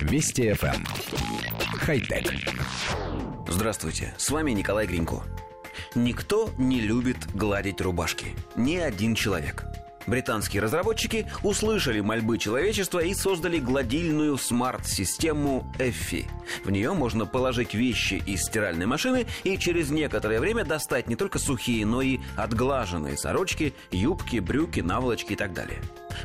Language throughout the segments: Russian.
Вести FM. Эм. Хай-тек. Здравствуйте, с вами Николай Гринько. Никто не любит гладить рубашки. Ни один человек. Британские разработчики услышали мольбы человечества и создали гладильную смарт-систему Эффи. В нее можно положить вещи из стиральной машины и через некоторое время достать не только сухие, но и отглаженные сорочки, юбки, брюки, наволочки и так далее.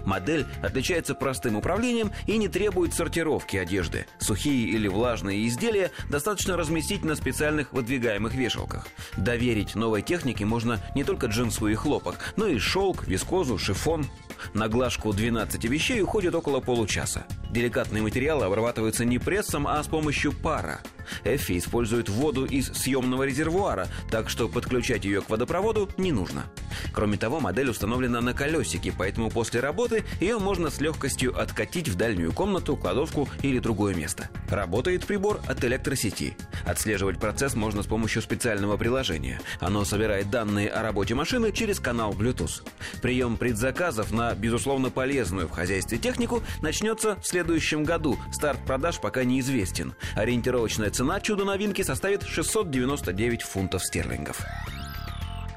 Модель отличается простым управлением и не требует сортировки одежды. Сухие или влажные изделия достаточно разместить на специальных выдвигаемых вешалках. Доверить новой технике можно не только джинсу и хлопок, но и шелк, вискозу, шифон. На глажку 12 вещей уходит около получаса. Деликатные материалы обрабатываются не прессом, а с помощью пара. Эффи использует воду из съемного резервуара, так что подключать ее к водопроводу не нужно. Кроме того, модель установлена на колесике, поэтому после работы ее можно с легкостью откатить в дальнюю комнату, кладовку или другое место. Работает прибор от электросети. Отслеживать процесс можно с помощью специального приложения. Оно собирает данные о работе машины через канал Bluetooth. Прием предзаказов на, безусловно, полезную в хозяйстве технику начнется в следующем году. Старт продаж пока неизвестен. Ориентировочная цена чудо-новинки составит 699 фунтов стерлингов.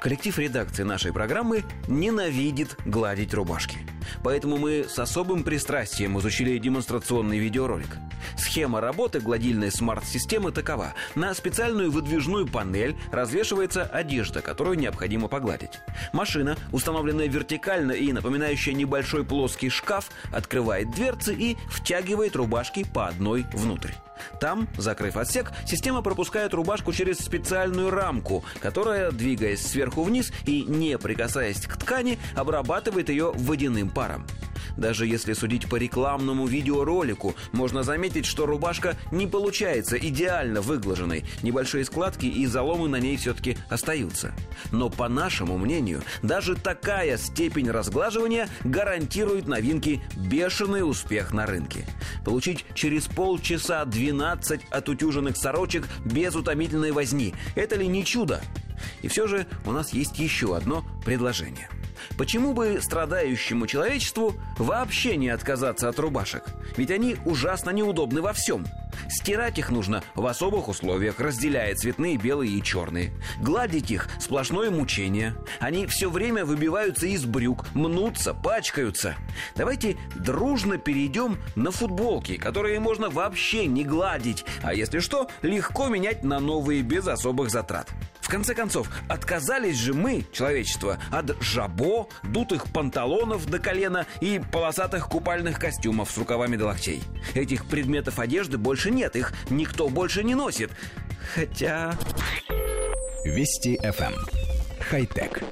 Коллектив редакции нашей программы ненавидит гладить рубашки. Поэтому мы с особым пристрастием изучили демонстрационный видеоролик. Схема работы гладильной смарт-системы такова. На специальную выдвижную панель развешивается одежда, которую необходимо погладить. Машина, установленная вертикально и напоминающая небольшой плоский шкаф, открывает дверцы и втягивает рубашки по одной внутрь. Там, закрыв отсек, система пропускает рубашку через специальную рамку, которая, двигаясь сверху вниз и не прикасаясь к ткани, обрабатывает ее водяным паром. Даже если судить по рекламному видеоролику, можно заметить, что рубашка не получается идеально выглаженной. Небольшие складки и заломы на ней все-таки остаются. Но по нашему мнению, даже такая степень разглаживания гарантирует новинки бешеный успех на рынке. Получить через полчаса 12 отутюженных сорочек без утомительной возни – это ли не чудо? И все же у нас есть еще одно предложение – Почему бы страдающему человечеству вообще не отказаться от рубашек? Ведь они ужасно неудобны во всем. Стирать их нужно в особых условиях, разделяя цветные, белые и черные. Гладить их – сплошное мучение. Они все время выбиваются из брюк, мнутся, пачкаются. Давайте дружно перейдем на футболки, которые можно вообще не гладить, а если что, легко менять на новые без особых затрат. В конце концов, отказались же мы, человечество, от жабо, дутых панталонов до колена и полосатых купальных костюмов с рукавами до локтей. Этих предметов одежды больше нет, их никто больше не носит. Хотя... Вести FM. Эм. Хай-тек.